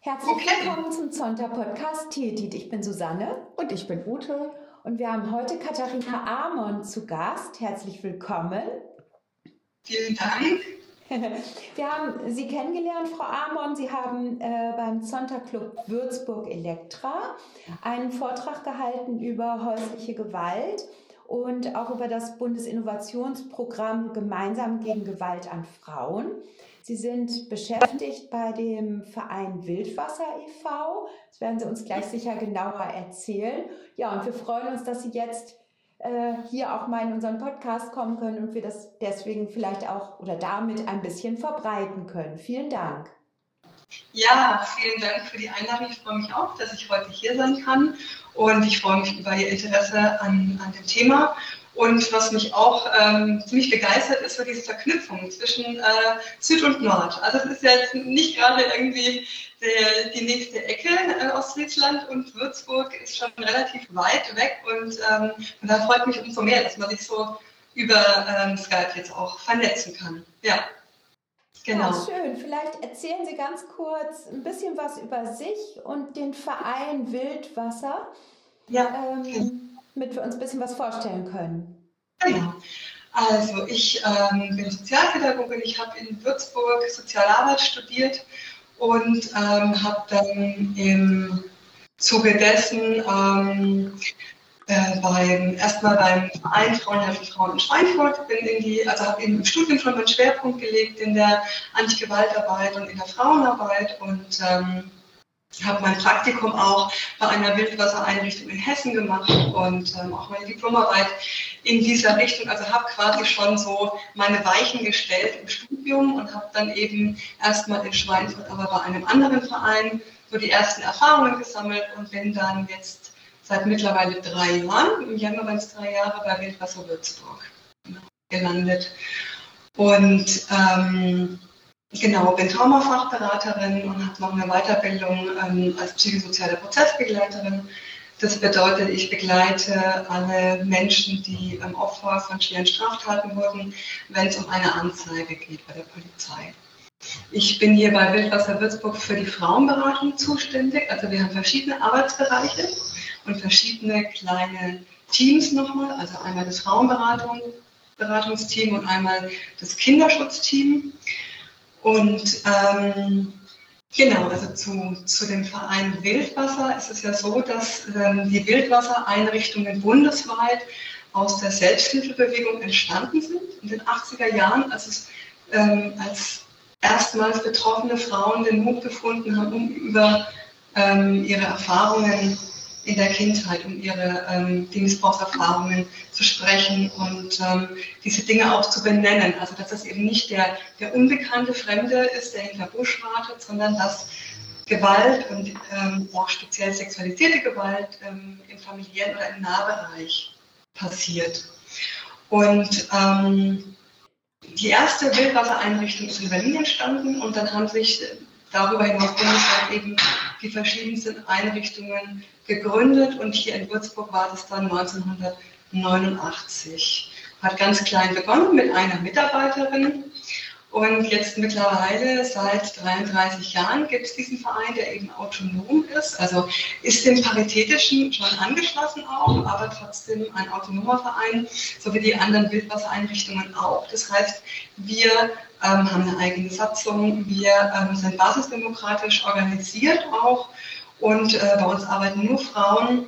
Herzlich okay. willkommen zum Zonta-Podcast Tietit. Ich bin Susanne. Und ich bin Ute. Und wir haben heute Katharina Amon zu Gast. Herzlich willkommen. Vielen Dank. Wir haben Sie kennengelernt, Frau Amon. Sie haben äh, beim Zonta Club Würzburg Elektra einen Vortrag gehalten über häusliche Gewalt und auch über das Bundesinnovationsprogramm Gemeinsam gegen Gewalt an Frauen. Sie sind beschäftigt bei dem Verein Wildwasser e.V. Das werden Sie uns gleich sicher genauer erzählen. Ja, und wir freuen uns, dass Sie jetzt äh, hier auch mal in unseren Podcast kommen können und wir das deswegen vielleicht auch oder damit ein bisschen verbreiten können. Vielen Dank. Ja, vielen Dank für die Einladung. Ich freue mich auch, dass ich heute hier sein kann und ich freue mich über Ihr Interesse an, an dem Thema und was mich auch ähm, ziemlich begeistert, ist so diese Verknüpfung zwischen äh, Süd und Nord. Also es ist ja jetzt nicht gerade irgendwie der, die nächste Ecke äh, Ostfriesland und Würzburg ist schon relativ weit weg und, ähm, und da freut mich umso mehr, dass man sich so über ähm, Skype jetzt auch vernetzen kann. Ja. Genau. Ja, schön. Vielleicht erzählen Sie ganz kurz ein bisschen was über sich und den Verein Wildwasser. Ja. Ähm, damit wir uns ein bisschen was vorstellen können. Genau. Also ich ähm, bin Sozialpädagogin, ich habe in Würzburg Sozialarbeit studiert und ähm, habe dann im Zuge dessen ähm, äh, beim, erstmal beim Verein Frauenhilfe Frauen in Schweinfurt, bin in die, also habe im Studium schon meinen Schwerpunkt gelegt in der Antigewaltarbeit und in der Frauenarbeit und ähm, habe mein Praktikum auch bei einer Wildwassereinrichtung in Hessen gemacht und ähm, auch meine Diplomarbeit in dieser Richtung. Also habe quasi schon so meine Weichen gestellt im Studium und habe dann eben erstmal in Schweinfurt, aber bei einem anderen Verein so die ersten Erfahrungen gesammelt und bin dann jetzt seit mittlerweile drei Jahren, im Januar waren es drei Jahre, bei Wildwasser Würzburg gelandet. Und ähm, Genau, bin Traumafachberaterin und habe noch eine Weiterbildung ähm, als psychosoziale Prozessbegleiterin. Das bedeutet, ich begleite alle Menschen, die ähm, Opfer von schweren Straftaten wurden, wenn es um eine Anzeige geht bei der Polizei. Ich bin hier bei Wildwasser Würzburg für die Frauenberatung zuständig. Also wir haben verschiedene Arbeitsbereiche und verschiedene kleine Teams nochmal. Also einmal das Frauenberatungsteam und einmal das Kinderschutzteam. Und ähm, genau, also zu, zu dem Verein Wildwasser ist es ja so, dass ähm, die Wildwassereinrichtungen bundesweit aus der Selbsthilfebewegung entstanden sind in den 80er Jahren, als, es, ähm, als erstmals betroffene Frauen den Mut gefunden haben, um über ähm, ihre Erfahrungen in der Kindheit, um ihre ähm, die Missbrauchserfahrungen zu sprechen und ähm, diese Dinge auch zu benennen. Also dass das eben nicht der, der unbekannte Fremde ist, der hinter Busch wartet, sondern dass Gewalt und ähm, auch speziell sexualisierte Gewalt ähm, im familiären oder im Nahbereich passiert. Und ähm, die erste Wildwassereinrichtung ist in Berlin entstanden und dann haben sich darüber hinaus bundesweit eben die verschiedensten Einrichtungen gegründet und hier in Würzburg war das dann 1989. Hat ganz klein begonnen mit einer Mitarbeiterin und jetzt mittlerweile seit 33 Jahren gibt es diesen Verein, der eben autonom ist. Also ist dem Paritätischen schon angeschlossen auch, aber trotzdem ein autonomer Verein, so wie die anderen Wildwassereinrichtungen auch. Das heißt, wir ähm, haben eine eigene Satzung, wir ähm, sind basisdemokratisch organisiert auch und äh, bei uns arbeiten nur Frauen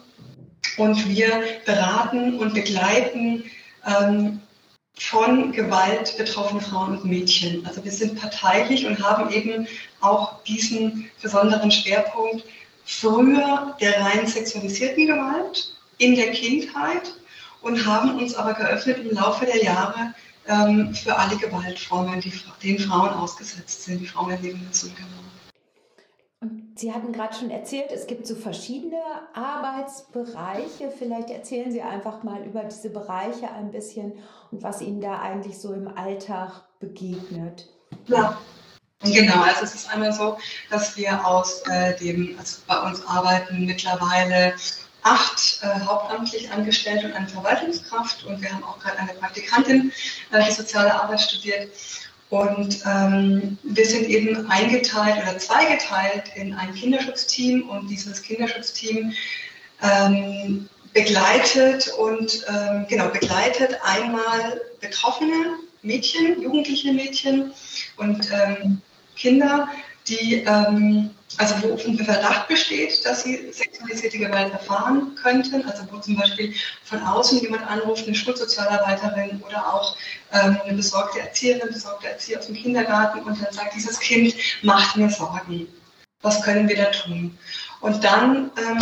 und wir beraten und begleiten ähm, von Gewalt betroffene Frauen und Mädchen. Also wir sind parteilich und haben eben auch diesen besonderen Schwerpunkt früher der rein sexualisierten Gewalt in der Kindheit und haben uns aber geöffnet im Laufe der Jahre ähm, für alle Gewaltformen, die denen Frauen ausgesetzt sind, die Frauen erleben müssen. Genau. Sie hatten gerade schon erzählt, es gibt so verschiedene Arbeitsbereiche. Vielleicht erzählen Sie einfach mal über diese Bereiche ein bisschen und was Ihnen da eigentlich so im Alltag begegnet. Ja, Genau, also es ist einmal so, dass wir aus äh, dem, also bei uns arbeiten mittlerweile acht äh, hauptamtlich Angestellte und eine Verwaltungskraft und wir haben auch gerade eine Praktikantin, äh, die soziale Arbeit studiert Und ähm, wir sind eben eingeteilt oder zweigeteilt in ein Kinderschutzteam und dieses Kinderschutzteam ähm, begleitet und ähm, genau begleitet einmal betroffene Mädchen, jugendliche Mädchen und ähm, Kinder, die ähm, also wo ein Verdacht besteht, dass sie sexualisierte Gewalt erfahren könnten, also wo zum Beispiel von außen jemand anruft, eine Schulsozialarbeiterin oder auch ähm, eine besorgte Erzieherin, besorgte Erzieher aus dem Kindergarten und dann sagt, dieses Kind macht mir Sorgen. Was können wir da tun? Und dann ähm,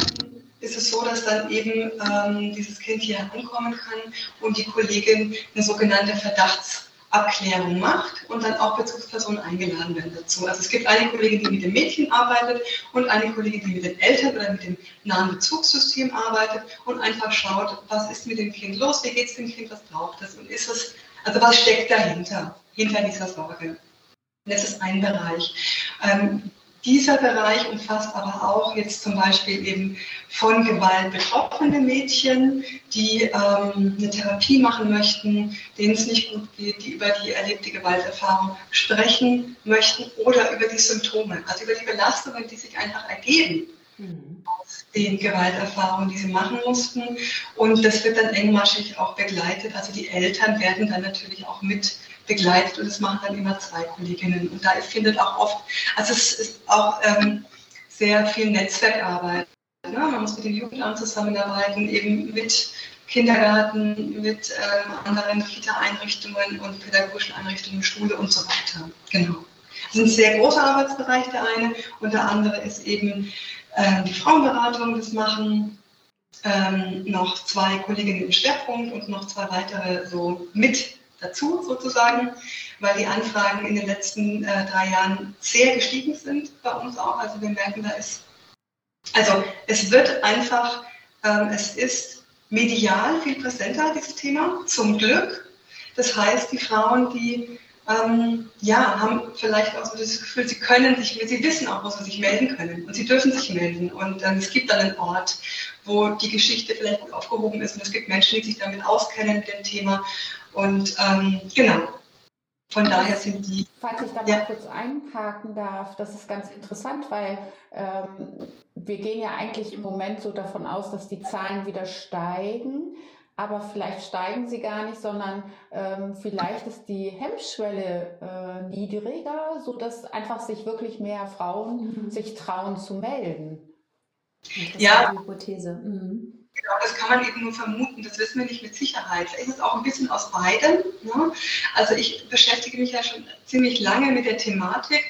ist es so, dass dann eben ähm, dieses Kind hier ankommen kann und die Kollegin eine sogenannte Verdachts Abklärung macht und dann auch Bezugspersonen eingeladen werden dazu. Also es gibt eine Kollegin, die mit dem Mädchen arbeitet und eine Kollegin, die mit den Eltern oder mit dem nahen Bezugssystem arbeitet und einfach schaut, was ist mit dem Kind los, wie geht es dem Kind, was braucht es und ist es, also was steckt dahinter, hinter dieser Sorge. Das ist ein Bereich. Ähm, dieser Bereich umfasst aber auch jetzt zum Beispiel eben von Gewalt betroffene Mädchen, die ähm, eine Therapie machen möchten, denen es nicht gut geht, die über die erlebte Gewalterfahrung sprechen möchten oder über die Symptome, also über die Belastungen, die sich einfach ergeben mhm. aus den Gewalterfahrungen, die sie machen mussten. Und das wird dann engmaschig auch begleitet. Also die Eltern werden dann natürlich auch mit begleitet und das machen dann immer zwei Kolleginnen. Und da findet auch oft, also es ist auch ähm, sehr viel Netzwerkarbeit. Ne? Man muss mit dem Jugendamt zusammenarbeiten, eben mit Kindergarten, mit ähm, anderen Kita-Einrichtungen und pädagogischen Einrichtungen, Schule und so weiter. Genau. Das ist ein sehr großer Arbeitsbereich, der eine. Und der andere ist eben ähm, die Frauenberatung, das machen ähm, noch zwei Kolleginnen im Schwerpunkt und noch zwei weitere so mit dazu sozusagen, weil die Anfragen in den letzten äh, drei Jahren sehr gestiegen sind bei uns auch. Also wir merken, da ist, also es wird einfach, ähm, es ist medial viel präsenter, dieses Thema, zum Glück. Das heißt, die Frauen, die ähm, ja, haben vielleicht auch so das Gefühl, sie können sich, sie wissen auch, wo sie sich melden können und sie dürfen sich melden. Und ähm, es gibt dann einen Ort, wo die Geschichte vielleicht gut aufgehoben ist und es gibt Menschen, die sich damit auskennen mit dem Thema und ähm, genau, von daher sind die. Falls ich da mal kurz einhaken darf, das ist ganz interessant, weil ähm, wir gehen ja eigentlich im Moment so davon aus, dass die Zahlen wieder steigen. Aber vielleicht steigen sie gar nicht, sondern ähm, vielleicht ist die Hemmschwelle äh, niedriger, sodass einfach sich wirklich mehr Frauen mhm. sich trauen zu melden. Ja. Hypothese. Mhm. Genau, das kann man eben nur vermuten, das wissen wir nicht mit Sicherheit. Vielleicht ist es auch ein bisschen aus beidem. Ne? Also ich beschäftige mich ja schon ziemlich lange mit der Thematik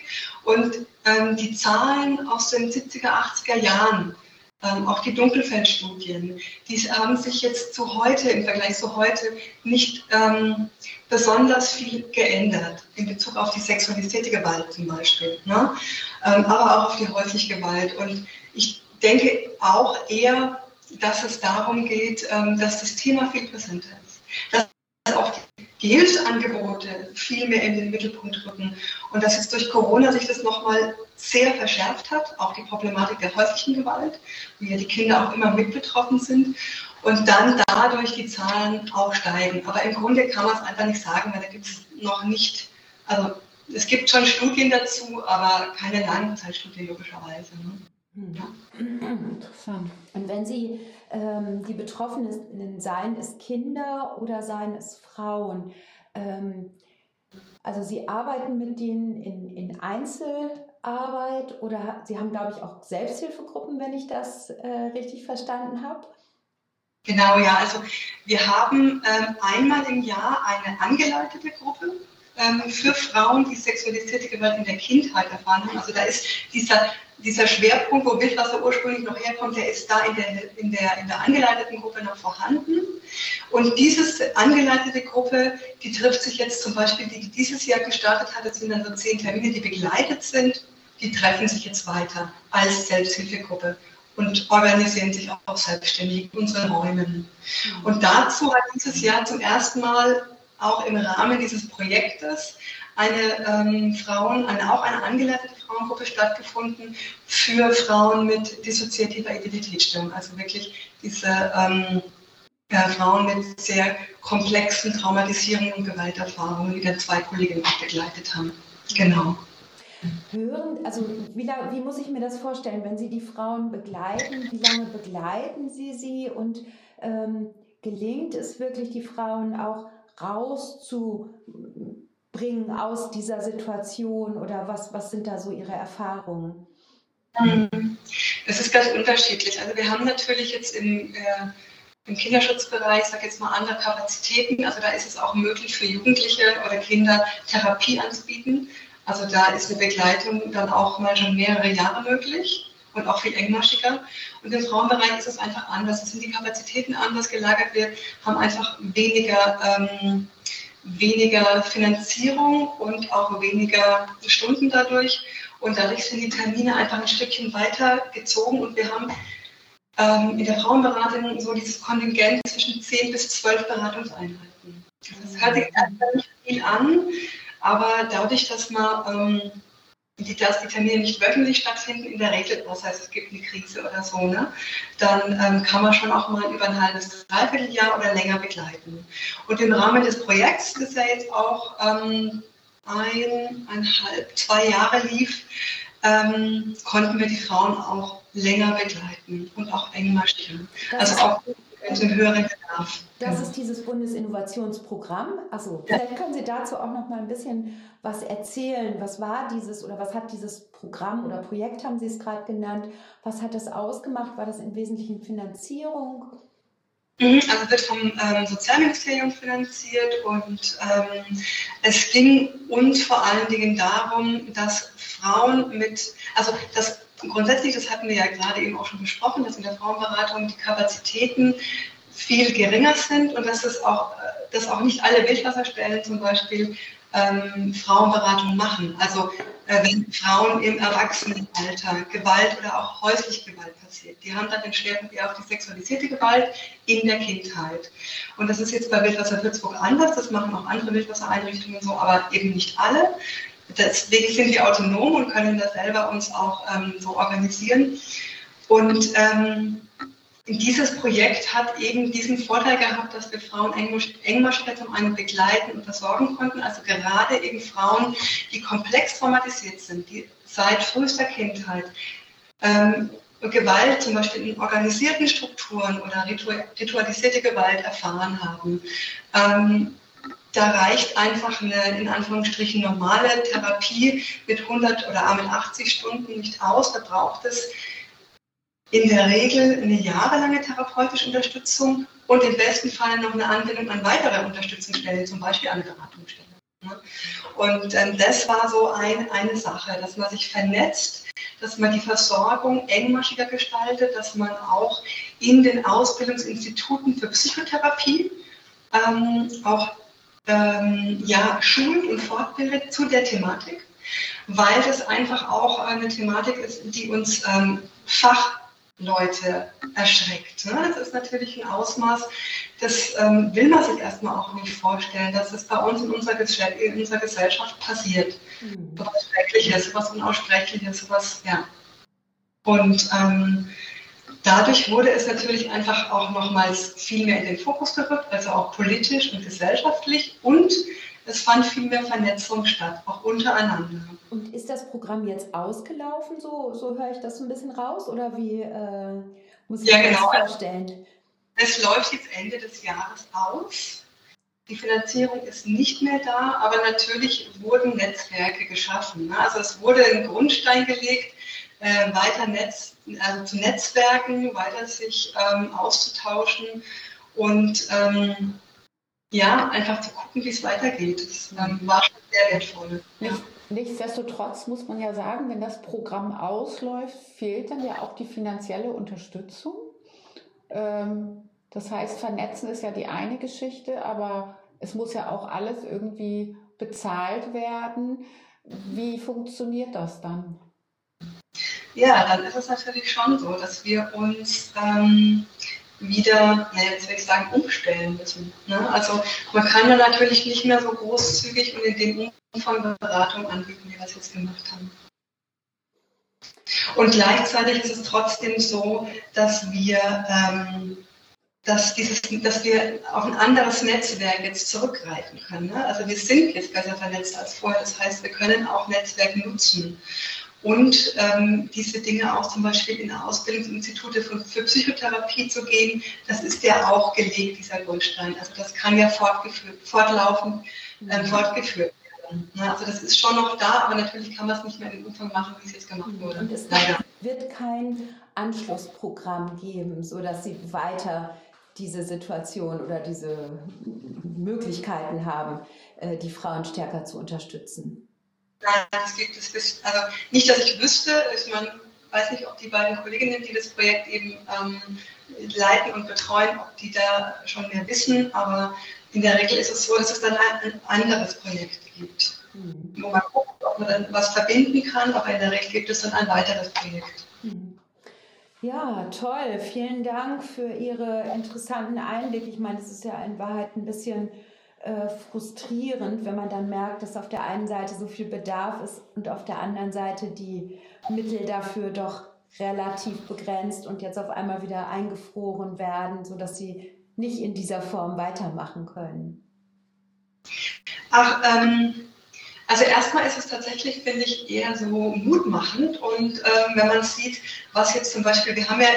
und ähm, die Zahlen aus den 70er, 80er Jahren, ähm, auch die Dunkelfeldstudien, die haben sich jetzt zu heute, im Vergleich zu heute, nicht ähm, besonders viel geändert in Bezug auf die sexualisierte Gewalt zum Beispiel, ne? Ähm, aber auch auf die häusliche Gewalt. Und denke auch eher, dass es darum geht, ähm, dass das Thema viel präsenter ist. Dass auch die Hilfsangebote viel mehr in den Mittelpunkt rücken und dass jetzt durch Corona sich das nochmal sehr verschärft hat, auch die Problematik der häuslichen Gewalt, wo ja die Kinder auch immer mit betroffen sind und dann dadurch die Zahlen auch steigen. Aber im Grunde kann man es einfach nicht sagen, weil da gibt es noch nicht, also es gibt schon Studien dazu, aber keine Langzeitstudie logischerweise. Ne? Ja. Interessant. Und wenn Sie ähm, die Betroffenen seien es Kinder oder seien es Frauen, ähm, also Sie arbeiten mit denen in, in Einzelarbeit oder Sie haben, glaube ich, auch Selbsthilfegruppen, wenn ich das äh, richtig verstanden habe? Genau, ja. Also wir haben ähm, einmal im Jahr eine angeleitete Gruppe für Frauen, die sexualisierte Gewalt in der Kindheit erfahren haben. Also da ist dieser dieser Schwerpunkt, wo Wildwasser ursprünglich noch herkommt, der ist da in der, in der, in der angeleiteten Gruppe noch vorhanden. Und diese angeleitete Gruppe, die trifft sich jetzt zum Beispiel, die dieses Jahr gestartet hat, das sind dann so zehn Termine, die begleitet sind, die treffen sich jetzt weiter als Selbsthilfegruppe und organisieren sich auch selbstständig in unseren Räumen. Und dazu hat dieses Jahr zum ersten Mal auch im Rahmen dieses Projektes eine ähm, Frauen, eine, auch eine angeleitete Frauengruppe stattgefunden für Frauen mit dissoziativer Identitätsstörung. Also wirklich diese, ähm, ja, Frauen mit sehr komplexen Traumatisierungen und Gewalterfahrungen, die dann zwei Kolleginnen begleitet haben. Genau. Hören, also wie, wie muss ich mir das vorstellen, wenn Sie die Frauen begleiten? Wie lange begleiten Sie sie und ähm, gelingt es wirklich, die Frauen auch rauszubringen aus dieser Situation oder was, was sind da so Ihre Erfahrungen? Das ist ganz unterschiedlich. Also wir haben natürlich jetzt im, äh, im Kinderschutzbereich, sage jetzt mal, andere Kapazitäten. Also da ist es auch möglich für Jugendliche oder Kinder Therapie anzubieten. Also da ist eine Begleitung dann auch mal schon mehrere Jahre möglich und auch viel engmaschiger. Und im Frauenbereich ist es einfach anders. Es sind die Kapazitäten anders gelagert. Wir haben einfach weniger, ähm, weniger Finanzierung und auch weniger Stunden dadurch. Und dadurch sind die Termine einfach ein Stückchen weiter gezogen und wir haben ähm, in der Frauenberatung so dieses Kontingent zwischen 10 bis 12 Beratungseinheiten. Das hört sich viel an, aber dadurch, dass man ähm, die, dass die Termine nicht wöchentlich stattfinden, in der Regel, das heißt, es gibt eine Krise oder so, ne, dann ähm, kann man schon auch mal über ein halbes, dreiviertel Jahr oder länger begleiten. Und im Rahmen des Projekts, das ja jetzt auch ähm, eineinhalb, zwei Jahre lief, ähm, konnten wir die Frauen auch länger begleiten und auch engmaschiger. Also auch einem höheren Bedarf. Das ist dieses Bundesinnovationsprogramm. Also ja. vielleicht können Sie dazu auch noch mal ein bisschen was erzählen. Was war dieses oder was hat dieses Programm oder Projekt, haben Sie es gerade genannt, was hat das ausgemacht? War das im Wesentlichen Finanzierung? Mhm, also wird vom ähm, Sozialministerium finanziert und ähm, es ging uns vor allen Dingen darum, dass Frauen mit, also das grundsätzlich, das hatten wir ja gerade eben auch schon besprochen, dass in der Frauenberatung die Kapazitäten viel geringer sind und dass es auch, dass auch nicht alle Wildwasserstellen zum Beispiel ähm, Frauenberatung machen. Also äh, wenn Frauen im Erwachsenenalter Gewalt oder auch häusliche Gewalt passiert, die haben dann den Schwerpunkt eher auf die sexualisierte Gewalt in der Kindheit. Und das ist jetzt bei Wildwasser Würzburg anders, das machen auch andere Wildwassereinrichtungen so, aber eben nicht alle. Deswegen sind wir autonom und können das selber uns auch ähm, so organisieren. Und ähm, dieses Projekt hat eben diesen Vorteil gehabt, dass wir Frauen engmaschiger zum einen begleiten und versorgen konnten. Also gerade eben Frauen, die komplex traumatisiert sind, die seit frühester Kindheit ähm, Gewalt zum Beispiel in organisierten Strukturen oder ritualisierte Gewalt erfahren haben. Ähm, da reicht einfach eine in Anführungsstrichen normale Therapie mit 100 oder 80 Stunden nicht aus. Da braucht es in der Regel eine jahrelange therapeutische Unterstützung und im besten Fall noch eine Anbindung an weitere Unterstützungsstellen, zum Beispiel eine Beratungsstelle. Und ähm, das war so ein, eine Sache, dass man sich vernetzt, dass man die Versorgung engmaschiger gestaltet, dass man auch in den Ausbildungsinstituten für Psychotherapie ähm, auch ähm, ja, schult und fortbildet zu der Thematik, weil das einfach auch eine Thematik ist, die uns ähm, Fach Leute erschreckt. Ne? Das ist natürlich ein Ausmaß, das ähm, will man sich erstmal auch nicht vorstellen, dass es bei uns in unserer, in unserer Gesellschaft passiert. Mhm. So was Schreckliches, so was Unaussprechliches, so was, ja. Und ähm, dadurch wurde es natürlich einfach auch nochmals viel mehr in den Fokus gerückt, also auch politisch und gesellschaftlich und es fand viel mehr Vernetzung statt, auch untereinander. Und ist das Programm jetzt ausgelaufen? So, so höre ich das ein bisschen raus oder wie äh, muss ich ja, mir genau. das vorstellen? Es läuft jetzt Ende des Jahres aus. Die Finanzierung ist nicht mehr da, aber natürlich wurden Netzwerke geschaffen. Ne? Also es wurde ein Grundstein gelegt, äh, weiter Netz, also zu Netzwerken, weiter sich ähm, auszutauschen und ähm, ja, einfach zu gucken, wie es weitergeht. Das ähm, war schon sehr wertvoll. Ja. Nichtsdestotrotz muss man ja sagen, wenn das Programm ausläuft, fehlt dann ja auch die finanzielle Unterstützung. Ähm, das heißt, vernetzen ist ja die eine Geschichte, aber es muss ja auch alles irgendwie bezahlt werden. Wie funktioniert das dann? Ja, dann ist es natürlich schon so, dass wir uns ähm, wieder, naja, jetzt will ich sagen, umstellen müssen. Ne? Also man kann ja natürlich nicht mehr so großzügig und in dem Umfang Beratung anbieten, wie wir es jetzt gemacht haben. Und gleichzeitig ist es trotzdem so, dass wir, ähm, dass, dieses, dass wir auf ein anderes Netzwerk jetzt zurückgreifen können. Ne? Also wir sind jetzt besser vernetzt als vorher. Das heißt, wir können auch Netzwerke nutzen. Und ähm, diese Dinge auch zum Beispiel in Ausbildungsinstitute für, für Psychotherapie zu gehen, das ist ja auch gelegt, dieser Grundstein. Also das kann ja fortgeführt, fortlaufend ähm, mhm. fortgeführt werden. Ne? Also das ist schon noch da, aber natürlich kann man es nicht mehr in dem Umfang machen, wie es jetzt gemacht mhm. wurde. Und es wird kein Anschlussprogramm geben, sodass sie weiter diese Situation oder diese Möglichkeiten haben, äh, die Frauen stärker zu unterstützen? Nein, es gibt es also nicht, dass ich wüsste. Ich meine, weiß nicht, ob die beiden Kolleginnen, die das Projekt eben ähm, leiten und betreuen, ob die da schon mehr wissen. Aber in der Regel ist es so, dass es dann ein, ein anderes Projekt gibt, mhm. wo man guckt, ob man dann was verbinden kann. Aber in der Regel gibt es dann ein weiteres Projekt. Mhm. Ja, toll. Vielen Dank für Ihre interessanten Einblicke. Ich meine, es ist ja in Wahrheit ein bisschen äh, frustrierend, wenn man dann merkt, dass auf der einen Seite so viel Bedarf ist und auf der anderen Seite die Mittel dafür doch relativ begrenzt und jetzt auf einmal wieder eingefroren werden, sodass sie nicht in dieser Form weitermachen können. Ach, ähm, also erstmal ist es tatsächlich, finde ich, eher so mutmachend. Und ähm, wenn man sieht, was jetzt zum Beispiel, wir haben ja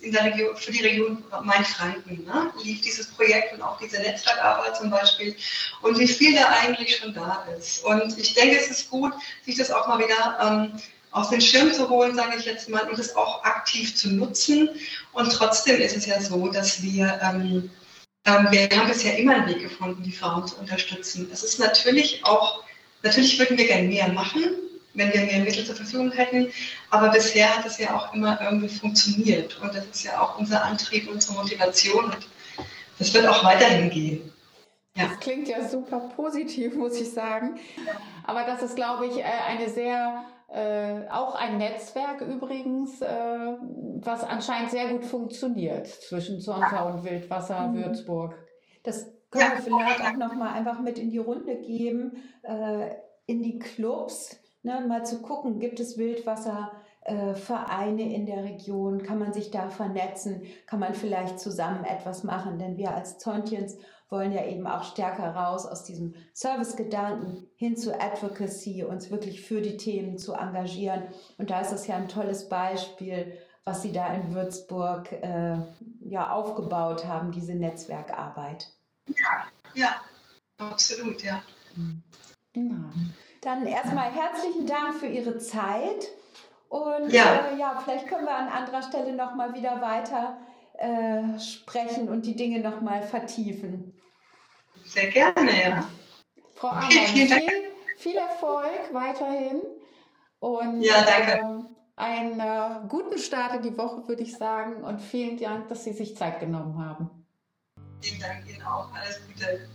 in, der Region, für die Region Main-Franken, ne, lief dieses Projekt und auch diese Netzwerkarbeit zum Beispiel und wie viel da eigentlich schon da ist. Und ich denke, es ist gut, sich das auch mal wieder ähm, aus den Schirm zu holen, sage ich jetzt mal, und es auch aktiv zu nutzen. Und trotzdem ist es ja so, dass wir ähm, ähm wir haben bisher immer einen Weg gefunden, die Frauen zu unterstützen. Es ist natürlich auch Natürlich würden wir gerne mehr machen, wenn wir mehr Mittel zur Verfügung hätten, aber bisher hat es ja auch immer irgendwie funktioniert und das ist ja auch unser Antrieb, unsere Motivation und das wird auch weiterhin gehen. Ja. Das klingt ja super positiv, muss ich sagen. Aber das ist, glaube ich, äh, eine sehr, äh, auch ein Netzwerk übrigens, äh, was anscheinend sehr gut funktioniert zwischen Zonta und Wildwasser mhm. Würzburg. Das können wir vielleicht auch nochmal einfach mit in die Runde geben, äh, in die Clubs, ne, mal zu gucken, gibt es Wildwasservereine äh, in der Region, kann man sich da vernetzen, kann man vielleicht zusammen etwas machen, denn wir als Zontjens wollen ja eben auch stärker raus aus diesem Servicegedanken hin zu Advocacy, uns wirklich für die Themen zu engagieren. Und da ist es ja ein tolles Beispiel, was Sie da in Würzburg äh, ja aufgebaut haben, diese Netzwerkarbeit. Ja, ja, absolut, ja. Genau. Dann erstmal herzlichen Dank für Ihre Zeit. Und ja, äh, ja vielleicht können wir an anderer Stelle nochmal wieder weiter äh, sprechen und die Dinge nochmal vertiefen. Sehr gerne, ja. Frau Ammann, viel, viel, Erfolg weiterhin. Und ja, danke. Äh, einen äh, guten Start in die Woche, würde ich sagen. Und vielen Dank, dass Sie sich Zeit genommen haben. Vielen Dank Ihnen auch. Alles Gute.